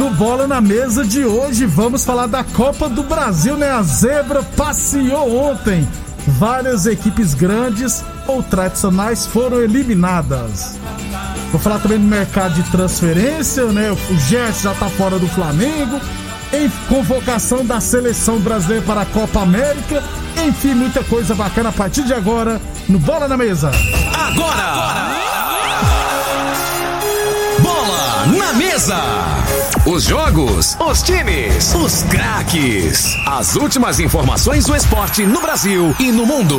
No Bola na Mesa de hoje, vamos falar da Copa do Brasil, né? A Zebra passeou ontem. Várias equipes grandes ou tradicionais foram eliminadas. Vou falar também do mercado de transferência, né? O Gerson já tá fora do Flamengo. Em convocação da seleção brasileira para a Copa América. Enfim, muita coisa bacana a partir de agora no Bola na Mesa. Agora! agora. Bola na Mesa! Os jogos, os times, os craques. As últimas informações do esporte no Brasil e no mundo.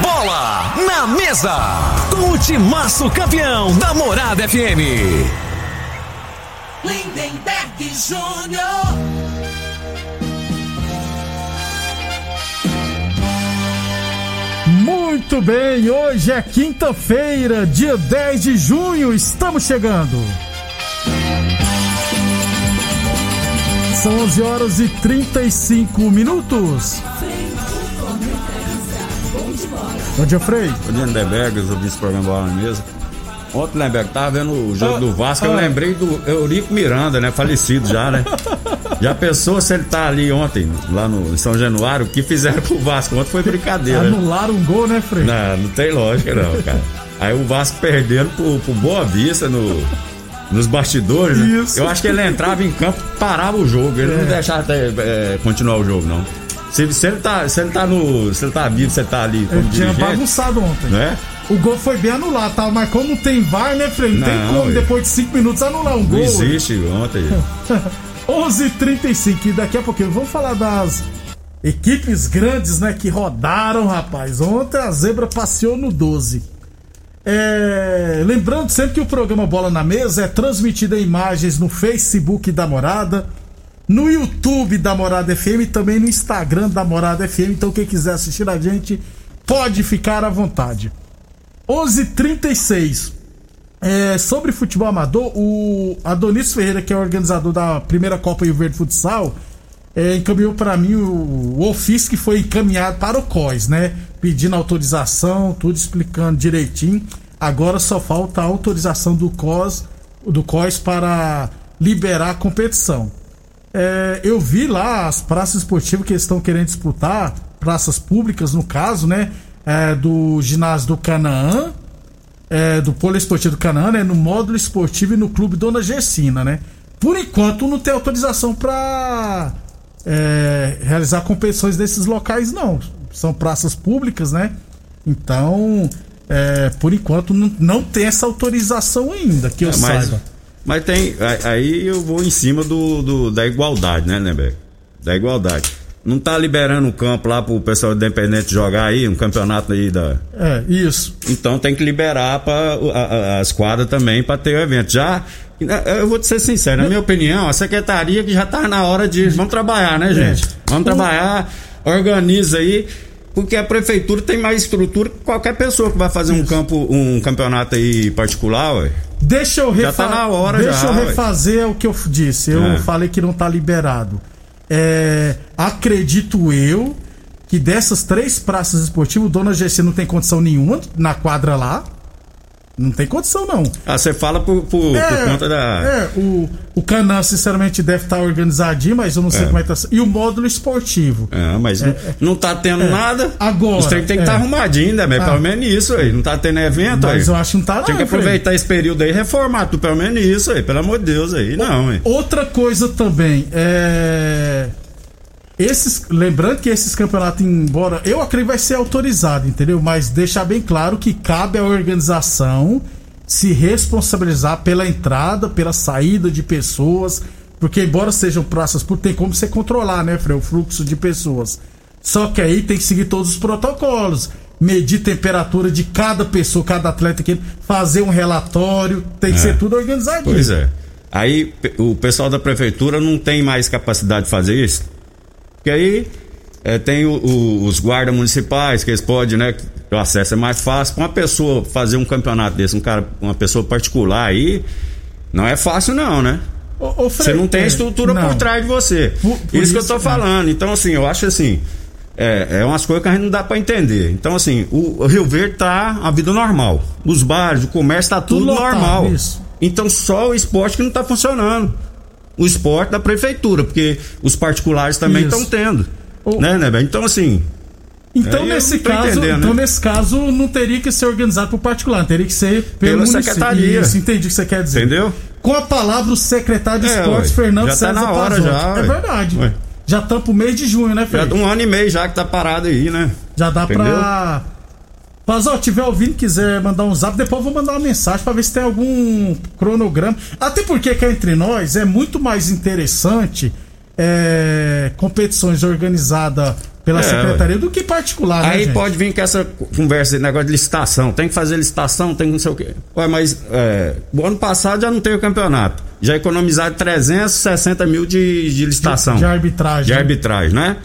Bola na Mesa! Com o timaço campeão da Morada FM. Lindenberg Júnior. Muito bem, hoje é quinta-feira, dia 10 de junho, estamos chegando. São 11 horas e 35 minutos. Bom dia, Frei. Bom dia, Lindeberg, eu ouvi esse programa lá na mesa. Ontem, Lindeberg, tava vendo o jogo ah, do Vasco, ah, eu lembrei do Eurico Miranda, né? Falecido já, né? Já pensou se ele tá ali ontem, lá no São Januário, o que fizeram pro Vasco ontem foi brincadeira. Anularam um gol, né, Frei? Não, não tem lógica não, cara. Aí o Vasco perdendo pro, pro Boa Vista no, nos bastidores, né? Eu acho que ele entrava em campo, parava o jogo, ele é. não deixava até, é, continuar o jogo, não. Se, se, ele tá, se ele tá no. Se ele tá vivo, se ele tá ali. Como ele tinha bagunçado ontem. Né? O gol foi bem anulado, tá? Mas como tem VAR, né, Frei? Não, não tem como, depois de 5 minutos, anular um gol. Não existe ontem. 11:35 e daqui a pouquinho vamos falar das equipes grandes, né, que rodaram, rapaz. Ontem a Zebra passeou no 12. É, lembrando sempre que o programa Bola na Mesa é transmitido em imagens no Facebook da Morada, no YouTube da Morada FM e também no Instagram da Morada FM. Então quem quiser assistir a gente pode ficar à vontade. 11:36 é, sobre futebol amador, o Adonis Ferreira, que é organizador da primeira Copa Rio Verde Futsal, é, encaminhou para mim o, o, ofício que foi encaminhado para o COIS, né? Pedindo autorização, tudo explicando direitinho. Agora só falta a autorização do COS, do COIS para liberar a competição. É, eu vi lá as praças esportivas que estão querendo disputar, praças públicas no caso, né? É, do ginásio do Canaã, é, do Polo Esportivo do Canaã, né? No módulo esportivo e no Clube Dona Gessina, né? Por enquanto não tem autorização para é, realizar competições nesses locais, não. São praças públicas, né? Então, é, por enquanto, não, não, tem essa autorização ainda, que eu é, mas, saiba. Mas tem. Aí eu vou em cima do, do da igualdade, né, Nebeck? Da igualdade. Não tá liberando o campo lá pro pessoal independente jogar aí, um campeonato aí da. É, isso. Então tem que liberar para as quadras também para ter o evento. Já eu vou te ser sincero, na minha opinião, a secretaria que já tá na hora de. Vamos trabalhar, né, gente? É. Vamos trabalhar, organiza aí, porque a prefeitura tem mais estrutura que qualquer pessoa que vai fazer um campo, um campeonato aí particular, ué. Deixa eu refazer. Já tá na hora, Deixa já, eu refazer ué. o que eu disse. Eu é. falei que não tá liberado. É, acredito eu que dessas três praças esportivas, o Dona GC não tem condição nenhuma na quadra lá. Não tem condição, não. Ah, você fala por, por, por conta da. É, o, o Canan, sinceramente, deve estar organizadinho, mas eu não sei É. como é que tá. E o módulo esportivo. É, mas não, não tá tendo É. nada. Agora, Os trem tem que é. estar arrumadinho, né? Mas Ah. pelo menos isso aí. Não tá tendo evento aí. Mas eu acho que não tá, não. Tinha que aproveitar esse período aí e reformar tudo, pelo menos isso aí, pelo amor de Deus aí. Não, hein? Outra coisa também, é. Esses, lembrando que esses campeonatos, embora eu acredito vai ser autorizado, entendeu? Mas deixar bem claro que cabe à organização se responsabilizar pela entrada, pela saída de pessoas, porque embora sejam praças por tem como você controlar, né, Frei, o fluxo de pessoas. Só que aí tem que seguir todos os protocolos, medir temperatura de cada pessoa, cada atleta que fazer um relatório, tem que É. ser tudo organizadinho. Pois é. Aí o pessoal da prefeitura não tem mais capacidade de fazer isso. Porque aí é, tem o- o- os guardas municipais, que eles podem, né? O acesso é mais fácil. Pra uma pessoa fazer um campeonato desse, um cara, uma pessoa particular aí, não é fácil, não, né? Ô, ô, Você Frei, não tem é, estrutura não. por trás de você. Por- por isso, que eu isso, tô é. falando. Então, assim, eu acho assim. É, é umas coisas que a gente não dá pra entender. Então, assim, o, o Rio Verde tá a vida normal. Os bares, o comércio tá tudo, Tudo normal. isso. Então, só o esporte que não tá funcionando. O esporte da prefeitura, porque os particulares também estão tendo. O- Né, né? Então, assim. Então, eu nesse caso, então né? nesse caso, não teria que ser organizado por particular, teria que ser pelo Pela município. secretaria. Isso, entendi o que você quer dizer. Entendeu? Com a palavra o secretário de É, esportes, ué. Fernando Já tá César na hora Pazotti. já, É ué. verdade. Ué. Já estamos pro mês de junho, né, Já Fred? um ano e meio já que tá parado aí, né? Já dá Entendeu? pra. Pazotti, tiver ouvindo, quiser mandar um zap, depois eu vou mandar uma mensagem pra ver se tem algum cronograma. Até porque cá entre nós é muito mais interessante é, competições organizadas pela É, secretaria do que particular, né, Aí gente? pode vir com essa conversa, esse negócio de licitação. Tem que fazer licitação, tem que não sei o quê. Ué, mas é, o ano passado já não teve o campeonato. Já economizaram 360 mil de, de licitação. De arbitragem. De né? arbitragem, né?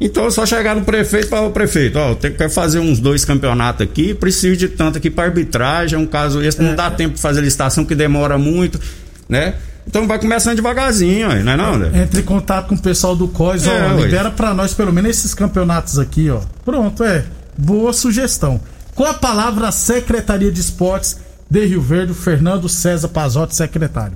Então é só chegar no prefeito e falar, ô prefeito, ó, tem que fazer uns dois campeonatos aqui, preciso de tanto aqui para arbitragem, é um caso esse, É. não dá tempo de fazer licitação que demora muito, né? Então vai começando devagarzinho, não é não, né? Entre em contato com o pessoal do COIS, É, ó, libera pra nós pelo menos esses campeonatos aqui, ó. Pronto, é. Boa sugestão. Com a palavra Secretaria de Esportes de Rio Verde, o Fernando César Pazotti, secretário.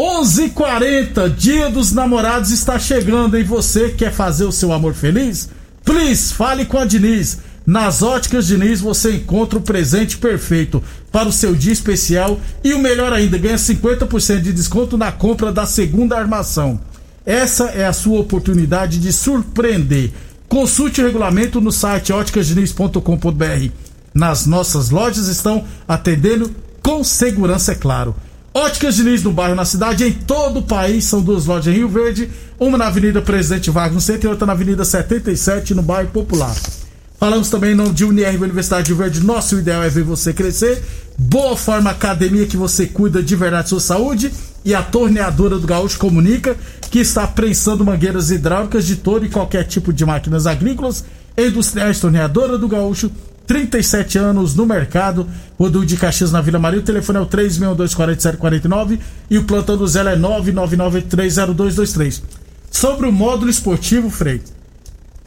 11:40, Dia dos Namorados está chegando, hein? Você quer fazer o seu amor feliz? Please, fale com a Diniz. Nas óticas Diniz você encontra o presente perfeito para o seu dia especial e o melhor ainda, ganha 50% de desconto na compra da segunda armação. Essa é a sua oportunidade de surpreender. Consulte o regulamento no site óticasdiniz.com.br. Nas nossas lojas estão atendendo com segurança, é claro. Óticas Diniz no bairro, na cidade, em todo o país. São duas lojas em Rio Verde, uma na Avenida Presidente Vargas, no centro, e outra na Avenida 77, no bairro Popular. Falamos também em nome de Unirv Universidade de Rio Verde. Nosso ideal é ver você crescer. Boa Forma Academia, que você cuida de verdade da sua saúde. E a Torneadora do Gaúcho comunica que está prensando mangueiras hidráulicas de todo e qualquer tipo de máquinas agrícolas industriais. Torneadora do Gaúcho, 37 anos no mercado. Rodul de Caxias na Vila Maria. O telefone é o 3624749 e o plantão do Zé é 999830223. Sobre o módulo esportivo, Frei,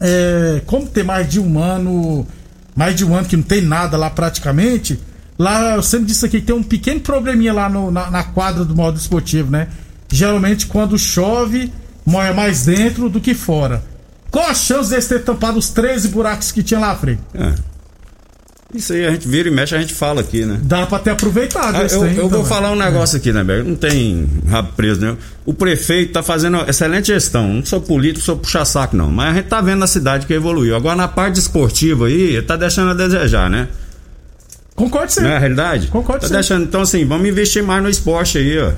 é, como tem mais de um ano, mais de um ano que não tem nada lá praticamente, lá eu sempre disse aqui que tem um pequeno probleminha lá no- na, na quadra do módulo esportivo, né? Geralmente quando chove, moia mais dentro do que fora. Qual a chance deles ter tampado os 13 buracos que tinha lá, Frei? É. Isso aí a gente vira e mexe, a gente fala aqui, né? Dá pra ter aproveitado Ah, eu, trem eu vou também. falar um negócio aqui, né, Berg? Não tem rabo preso, né? O prefeito tá fazendo excelente gestão. Não sou político, sou puxa-saco, não. Mas a gente tá vendo na cidade que evoluiu. Agora, na parte esportiva aí, tá deixando a desejar, né? Concordo sim. Não é a realidade? Concordo Tá sim. deixando. Então, assim, vamos investir mais no esporte aí, ó.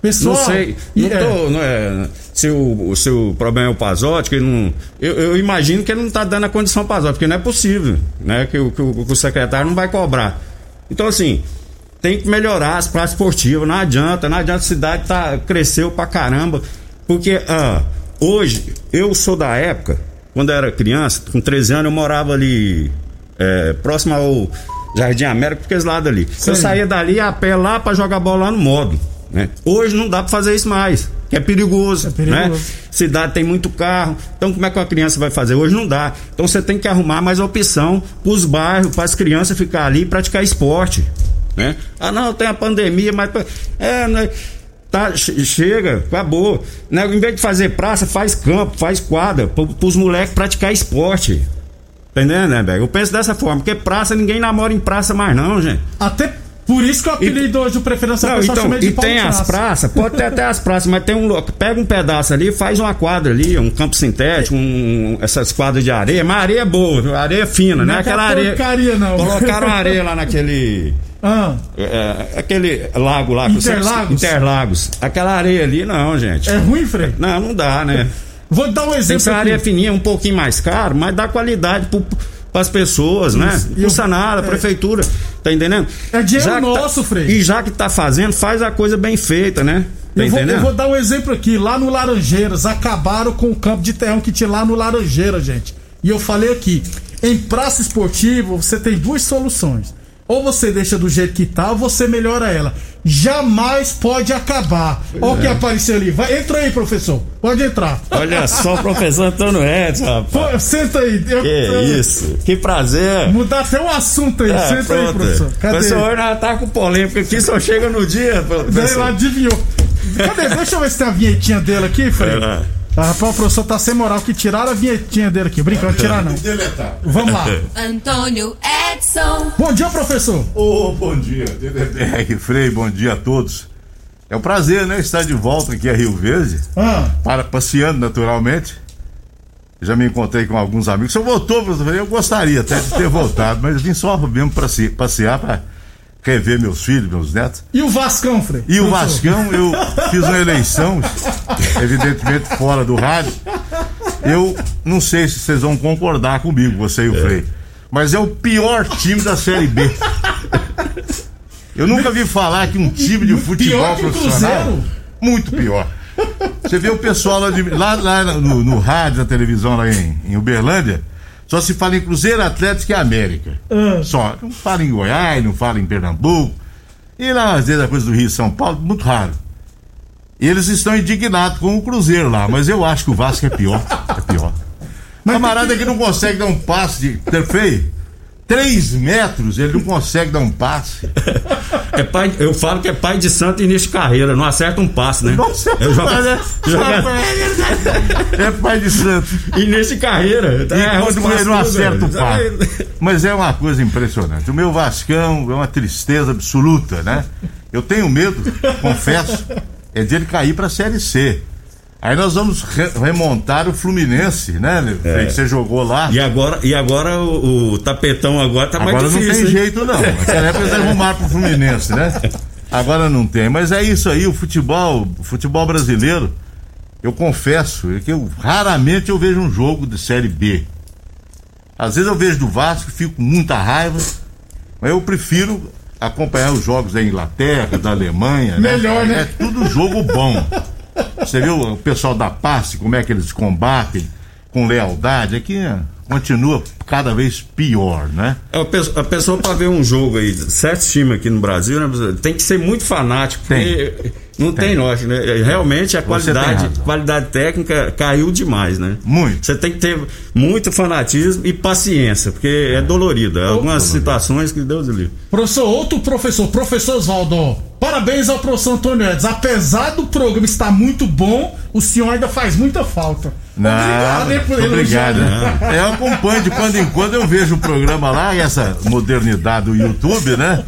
Pessoal, Não sei. Não é, tô, não é, se, o, se o problema é o Pazotti, que não. Eu, eu imagino que ele não tá dando a condição Pazotti, porque não é possível, né? Que, o- que o, que o secretário não vai cobrar. Então, assim, tem que melhorar as praças esportivas. Não adianta, não adianta a cidade tá, cresceu pra caramba. Porque ah, hoje, eu sou da época, quando eu era criança, com 13 anos, eu morava ali é, próximo ao Jardim América, porque esse lado ali. Sei. Eu saía dali a pé lá pra jogar bola lá no módulo. Né? Hoje não dá pra fazer isso mais, que é perigoso, É perigoso. né? Cidade tem muito carro, então como é que uma criança vai fazer? Hoje não dá. Então você tem que arrumar mais opção pros bairros, para as crianças ficar ali e praticar esporte. né? Ah, não, tem a pandemia, mas. É, né? Tá, che- chega, acabou. Né? Em vez de fazer praça, faz campo, faz quadra, pro, pros moleques praticar esporte. Entendendo, né, Bega? Eu penso dessa forma, porque praça, ninguém namora em praça mais, não, gente. Até por isso que o apelido hoje do preferência Não, então, e tem as Praça. praças, pode ter até as praças, mas tem um pega um pedaço ali, faz uma quadra ali, um campo sintético, um, essas quadras de areia, mas areia boa, areia fina, Não né? é Aquela areia. porcaria, não. Colocaram areia lá naquele. Ah, é, aquele lago lá. Interlagos? Interlagos. Aquela areia ali, não, gente. é ruim, Frei? Não, não dá, né? Vou dar um Tem exemplo uma areia fininha, um pouquinho mais caro, mas dá qualidade pro, pras pessoas, né? Isso. Não E eu- custa nada, a é. Tá entendendo? É dinheiro Já tá- nosso, Frei. E já que tá fazendo, faz a coisa bem feita, né? Tá Eu vou, eu vou dar um exemplo aqui. Lá no Laranjeiras, acabaram com o campo de terrão que tinha lá no Laranjeira, gente. E eu falei aqui: em praça esportiva, você tem duas soluções. Ou você deixa do jeito que tá, ou você melhora ela. Jamais pode acabar. Olha o que é. apareceu ali. Vai, entra aí, professor. Pode entrar. Olha só o professor Antônio Edson, rapaz. Pô, senta aí. Eu- Que eu- isso, que prazer. Mudar até um assunto aí. É, senta aí, pronto. professor. Cadê? Professor, hoje nós tá com polêmica aqui, só chega no dia, Daí professor. lá adivinhou. Cadê? Deixa eu ver se tem a vinhetinha dele aqui, Frei. Ah, rapaz, o professor tá sem moral que tiraram a vinhetinha dele aqui. Brincando, tirar não. Vamos lá. Antônio Edson. Bom dia, professor. Ô, bom dia, DDR, Frei, bom dia a todos. É um prazer, né, estar de volta aqui a Rio Verde, Ah, para passeando naturalmente. Já me encontrei com alguns amigos. Eu voltou, professor, eu gostaria até de ter voltado, mas eu vim só mesmo para passear, para rever meus filhos, meus netos. e o Vascão, Frei? E o. Vascão, eu fiz uma eleição, evidentemente fora do rádio. Eu não sei se vocês vão concordar comigo, você e o Frei. Mas é o pior time da Série B. Eu nunca vi falar que um time de futebol profissional. Muito pior. Você vê o pessoal lá, de- lá, lá no, no rádio, na televisão lá em, em Uberlândia, só se fala em Cruzeiro, Atlético e América. Ah. Só. Não fala em Goiás, não fala em Pernambuco. E lá, às vezes, a coisa do Rio e São Paulo, muito raro. Eles estão indignados com o Cruzeiro lá, mas eu acho que o Vasco é pior. É pior. Mas Camarada que... que não consegue dar um passe de perfeito 3 metros, ele não consegue dar um passe. É pai, eu falo que é pai de santo Início Carreira, não acerta um passe, né? Não acerta eu jogo. Né? Tá- é pai de santo. Início Carreira. Tá, e quando ele não acerta o passe. Mas é uma coisa impressionante. O meu Vascão é uma tristeza absoluta, né? Eu tenho medo, confesso, é de ele cair para Série C. Aí nós vamos re- remontar o Fluminense, né? É. Que você jogou lá. E agora, e agora o, o tapetão agora tá Agora mais não difícil. tem hein? jeito, não. Naquela época eles arrumaram pro Fluminense, né? Agora não tem. Mas é isso aí, o futebol, o futebol brasileiro, eu confesso, é que eu raramente eu vejo um jogo de série B. Às vezes eu vejo do Vasco, fico com muita raiva, mas eu prefiro acompanhar os jogos da Inglaterra, da Alemanha. Melhor, né? É tudo jogo bom. Você viu o pessoal da passe, como é que eles combatem com lealdade? Aqui continua cada vez pior, né? É, A pessoa, a pessoa para ver um jogo aí, sete times aqui no Brasil, né, tem que ser muito fanático, porque não tem, lógica, né? Realmente a tem qualidade, qualidade técnica caiu demais, né? Muito. Você tem que ter muito fanatismo e paciência, porque é dolorido. Algumas situações que Deus livre. Professor, outro professor, professor Oswaldo. Parabéns ao professor Antônio Edson. Apesar do programa estar muito bom, o senhor ainda faz muita falta. Não, hein, por obrigado. elogiar, né? Eu acompanho de quando em quando eu vejo o programa lá e essa modernidade do YouTube, né?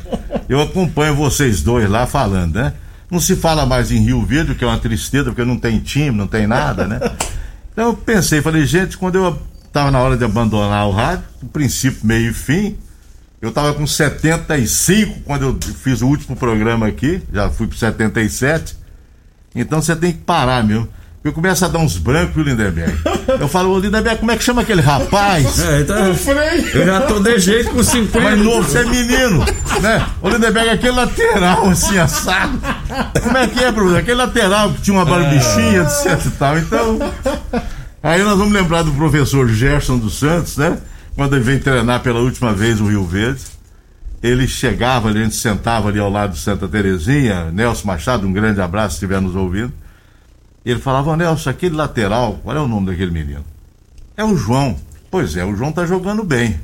Eu acompanho vocês dois lá falando, né? Não se fala mais em Rio Verde, que é uma tristeza, porque não tem time, não tem nada, né? Então eu pensei, falei, gente, quando eu tava na hora de abandonar o rádio, princípio, meio e fim, eu tava com 75 quando eu fiz o último programa aqui, já fui pro 77. Então você tem que parar, meu. Eu começo a dar uns brancos, viu, Lindenberg? Eu falo, ô Lindenberg, como é que chama aquele rapaz? É, então, eu já tô de jeito com 50. Mais novo, você é menino, né? Ô Lindenberg, aquele lateral assim, assado. Como é que é, Bruno? Aquele lateral que tinha uma barbichinha, etc e tal. Então, aí nós vamos lembrar do professor Gerson dos Santos, né? Quando ele veio treinar pela última vez o Rio Verde. Ele chegava, a gente sentava ali ao lado de Santa Terezinha, Nelson Machado, um grande abraço se estiver nos ouvindo. Ele falava, "Ô, Nelson, aquele lateral, qual é o nome daquele menino? É o João. Pois é, o João tá jogando bem.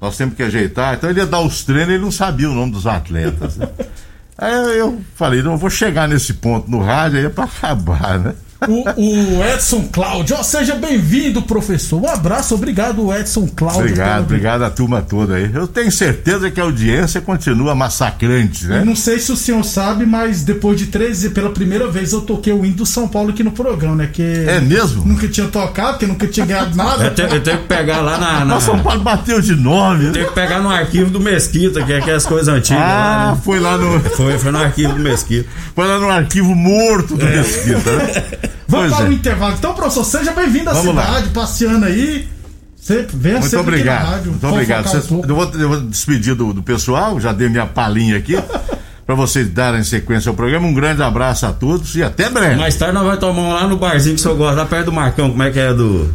Nós temos que ajeitar. Então ele ia dar os treinos e ele não sabia o nome dos atletas. Né? Aí eu falei, não vou chegar nesse ponto no rádio aí é pra acabar, né? O, o Edson Cláudio, ó, seja bem-vindo, professor. Um abraço, obrigado, Edson Cláudio. Obrigado, obrigado à turma toda aí. Eu tenho certeza que a audiência continua massacrante, né? Eu não sei se o senhor sabe, mas depois de 13, pela primeira vez, eu toquei o hino do São Paulo aqui no programa, né? Que É mesmo? Nunca tinha tocado, porque nunca tinha ganhado nada. Eu tenho, eu tenho que pegar lá na. na Nossa, São Paulo bateu de nove. né? Tem que pegar no arquivo do Mesquita, que é aquelas coisas antigas. Ah, lá, né? foi lá no. Foi, foi no arquivo do Mesquita. Foi lá no arquivo morto do Mesquita, né? Vamos Pois para é. intervalo. Então, professor, seja bem-vindo à Vamos lá. cidade, passeando aí. Sempre, venha Muito sempre obrigado. aqui na rádio. Muito obrigado. um eu, vou, eu vou despedir do, do pessoal, já dei minha palhinha aqui, para vocês darem sequência ao programa. Um grande abraço a todos e até breve. Mais tarde nós vamos tomar um lá no barzinho que o senhor gosta, lá perto do Marcão. Como é que é do.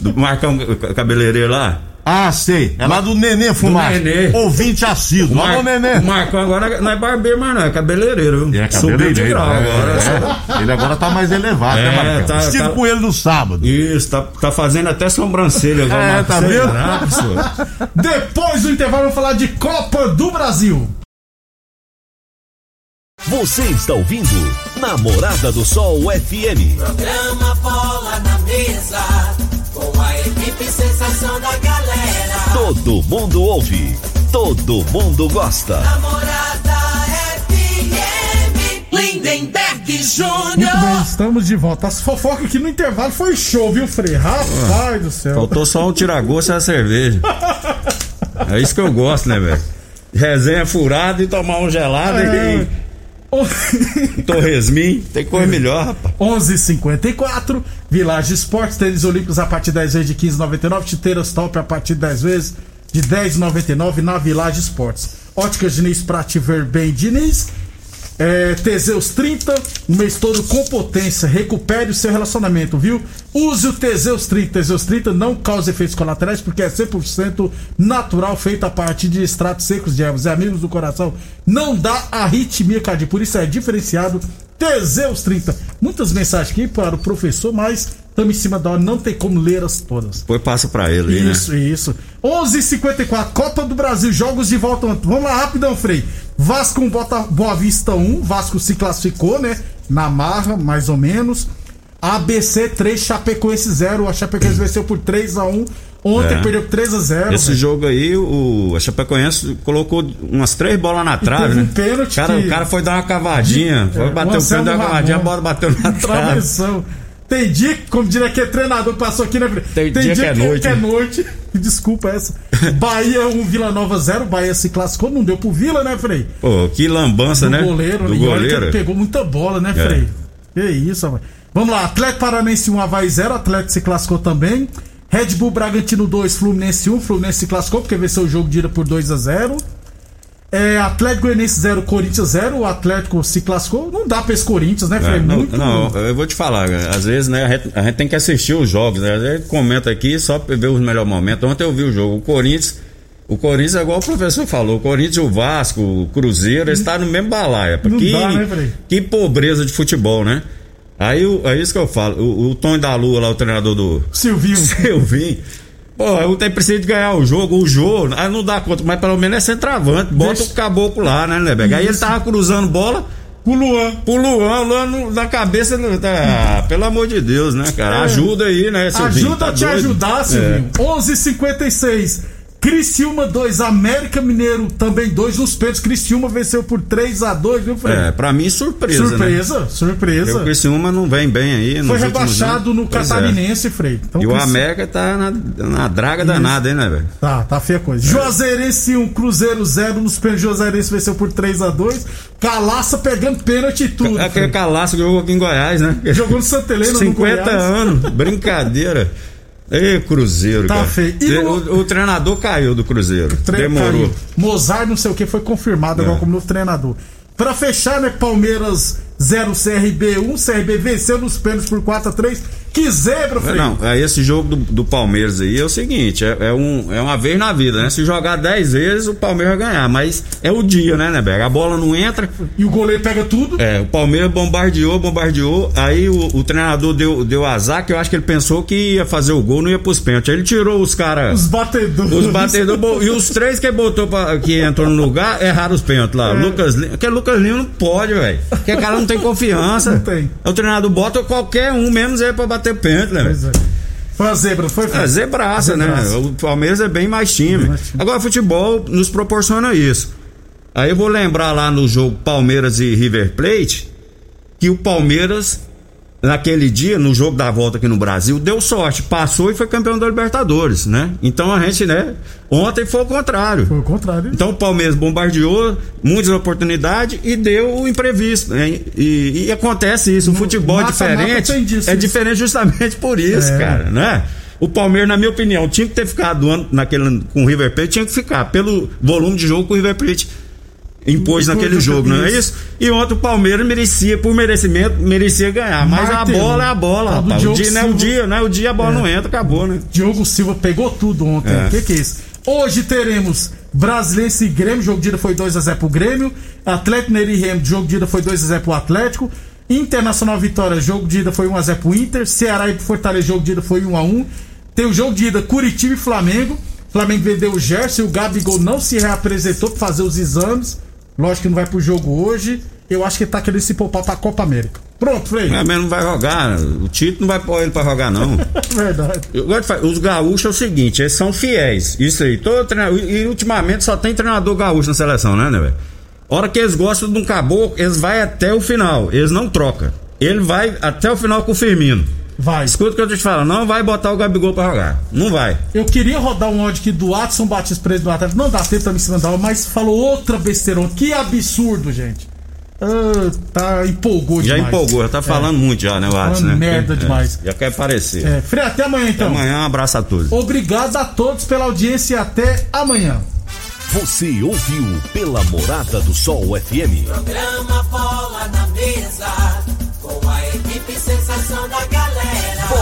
Do Marcão cabeleireiro lá? Ah, sei. É lá do Nenê Fumar. Nenê. Ouvinte assíduo. Mar- Alô, Nenê. O Marcão agora não é barbeiro mais não, é cabeleireiro. viu? É Subiu de cabeleireiro. grau é, agora. é. Ele agora tá mais elevado, É, né, Marcão? tá- Estive tá- com ele no sábado. Isso, tá, tá fazendo até sobrancelha agora. É, Marcos. tá vendo? Depois do intervalo, vamos falar de Copa do Brasil. Você está ouvindo Namorada do Sol FM. Programa Bola na Mesa, com a equipe sensação da galera. Todo mundo ouve, todo mundo gosta. Namorada FM, Lindenberg Muito Júnior. bem, estamos de volta. As fofocas aqui no intervalo foi show, viu, Frei? Rapaz do céu. Faltou só um tiragosto e a cerveja. É isso que eu gosto, né, velho? Resenha furada e tomar um gelado É. e torresmin. Tem coisa melhor, rapaz. 11:54 Village Esportes, tênis olímpicos a partir 10 vezes de 15,99. Chuteiras top a partir de 10 vezes de 10,99 na Village Esportes. Óticas Diniz pra te ver bem, Diniz. É, Teseus 30, o mês todo com potência. Recupere o seu relacionamento, viu? Use o Teseus 30. Teseus 30 não causa efeitos colaterais porque é 100% natural, feito a partir de extratos secos de ervas e amigos do coração. Não dá arritmia cardíaca, por isso é diferenciado. Teseus 30. Muitas mensagens aqui para o professor, mas estamos em cima da hora, não tem como ler-as todas. Depois passa pra ele aí, né? Isso, isso. 11:54 Copa do Brasil, jogos de volta. Vamos lá, rapidão, Frei. Vasco 1, Bota, Boa Vista 1. Vasco se classificou, né? Na marra, mais ou menos. ABC 3, Chapecoense 0. A Chapecoense venceu por 3 a 1 Ontem É. perdeu por 3 a 0 Esse velho. jogo aí, o a Chapecoense colocou umas três bolas na trave, né? um pênalti cara, que- O cara foi dar uma cavadinha, foi É, bater o deu uma cavadinha, a bola bateu na trave. Tem dia como diria que treinador passou aqui, né? Frei? Tem dia que é noite, que é né? noite. Desculpa essa. Bahia 1, Vila Nova 0. Bahia se classificou, não deu pro Vila, né, Frei? Pô, que lambança, do né? goleiro, Do goleiro. ele pegou muita bola, né, É. Frei? Que isso, rapaz. Vamos lá, Atlético Paranense 1, Havaí 0, Atlético se classificou também. Red Bull Bragantino 2, Fluminense 1, Fluminense se classificou porque venceu o jogo de ida por 2 a 0 é, Atlético Goianiense 0, Corinthians 0, o Atlético se classificou. Não dá pra esse Corinthians, né, Frei? É, não, Muito. não, eu vou te falar, cara, às vezes, né, a gente, a gente tem que assistir os jogos, né? A gente comenta aqui só pra ver os melhores momentos. Ontem eu vi o jogo, o Corinthians, o Corinthians é igual o professor falou, o Corinthians, o Vasco, o Cruzeiro, eles estão no mesmo balaia. Não que, dá, né, que pobreza de futebol, né? Aí é isso que eu falo, o, o Tony da Lua lá, o treinador do Silvinho. Silvinho. Pô, eu tenho preciso de ganhar o jogo, o jogo, aí não dá conta, mas pelo menos é centroavante, bota Deixa- o caboclo lá, né, Lebec? Aí ele tava cruzando bola, O Luan. pro Luan, o Luan no- na cabeça. tá- pelo amor de Deus, né, cara? É. Ajuda aí, né, Silvinho? Ajuda Tá a te doido? ajudar, Silvinho. 11:56 Criciúma 2, América Mineiro também 2 nos pênaltis. Criciúma venceu por 3 a 2 viu, Frei? É, é, pra mim, surpresa, né? surpresa, Porque surpresa. O Criciúma não vem bem aí. Foi rebaixado no Pois é. Catarinense, Frei. Então, E o Crici- América tá na, na draga danada, hein, né, velho? Tá, tá feia a coisa. Juazeirense 1, Cruzeiro 0 nos pênaltis. Juazeirense venceu por 3 a 2 Calaça pegando pênalti e tudo. É aquele Frei. calaço que jogou aqui em Goiás, né? Jogou no Santa Helena, no 50 Goiás. anos, brincadeira. Ei, Cruzeiro, Tá cara. feio. E O, o treinador caiu do Cruzeiro. Tre- Demorou. caiu. Mozart, não sei o que, foi confirmado agora É. como novo treinador. Pra fechar, né, Palmeiras 0 CRB 1. CRB venceu nos pênaltis por 4 a 3 que zebra, Frei. Não, é esse jogo do, do, Palmeiras aí é o seguinte: é, é, um, é uma vez na vida, né? Se jogar 10 vezes, o Palmeiras vai ganhar. Mas é o dia, né, Neberg? A bola não entra. E o goleiro pega tudo. É, o Palmeiras bombardeou, bombardeou. Aí o, o treinador deu, deu azar, que eu acho que ele pensou que ia fazer o gol, não ia pros pênaltis. Ele tirou os caras. Os batedores. Os batedores. e os três que botou pra, que entrou no lugar, erraram os pênaltis lá. É. Lucas Lima. Porque Lucas Lima não pode, velho. Porque o cara não tem confiança. Não tem. O treinador bota qualquer um, menos ele pra bater pênalti, né? Pois é. Foi a zebra, foi? É, zebraça, né? O Palmeiras é bem mais time. mais time. Agora, futebol nos proporciona isso. Aí eu vou lembrar lá no jogo Palmeiras e River Plate que o Palmeiras naquele dia, no jogo da volta aqui no Brasil, deu sorte, passou e foi campeão da Libertadores, né? Então a gente, né? Ontem foi o contrário. Foi o contrário. Então o Palmeiras bombardeou muitas oportunidades e deu o imprevisto. Né? E, e acontece isso. O futebol é diferente. Disso, é isso. diferente justamente por isso, é. cara, né? O Palmeiras, na minha opinião, tinha que ter ficado naquele, com o River Plate, tinha que ficar pelo volume de jogo com o River Plate impôs naquele jogo, não é isso? E ontem o Palmeiras merecia, por merecimento, merecia ganhar. Mas Martelo. a bola é a bola, rapaz. O dia não é o dia, né? O dia a bola é. não entra, acabou, né? Diogo Silva pegou tudo ontem. O é. que, que é isso? Hoje teremos Brasileiro e Grêmio, jogo de ida foi 2x0 pro Grêmio. Atlético Neri Remo, jogo de ida foi 2x0 pro Atlético. Internacional Vitória, jogo de ida foi 1x0 pro Inter. Ceará e Fortaleza, jogo de ida foi 1x1. Tem o jogo de ida Curitiba e Flamengo. Flamengo vendeu o Gerson, o Gabigol não se reapresentou para fazer os exames. Lógico que não vai pro jogo hoje. Eu acho que tá querendo se poupar pra Copa América. Pronto, Frei. Mas não vai jogar. O Tito não vai pôr ele pra jogar, não. Verdade. Eu gosto de Os gaúchos é o seguinte, eles são fiéis. Isso aí. Todo treinador, e ultimamente só tem treinador gaúcho na seleção, né, né, velho? Hora que eles gostam de um caboclo, eles vão até o final. Eles não trocam. Ele vai até o final com o Firmino. Vai. Escuta o que eu te falo, não vai botar o Gabigol pra jogar. Não vai. Eu queria rodar um áudio aqui do Watson Batista preso do Atlético. Não dá tempo pra me mandar, mas falou outra besteirão. Que absurdo, gente. Ah, tá, empolgou já demais. Já empolgou, já tá falando é. muito já, né, Watson, né? merda é, demais. Já quer aparecer. É. Frei, até amanhã então. Até amanhã, um abraço a todos. Obrigado a todos pela audiência e até amanhã. Você ouviu pela Morada do Sol FM. Programa Bola na Mesa,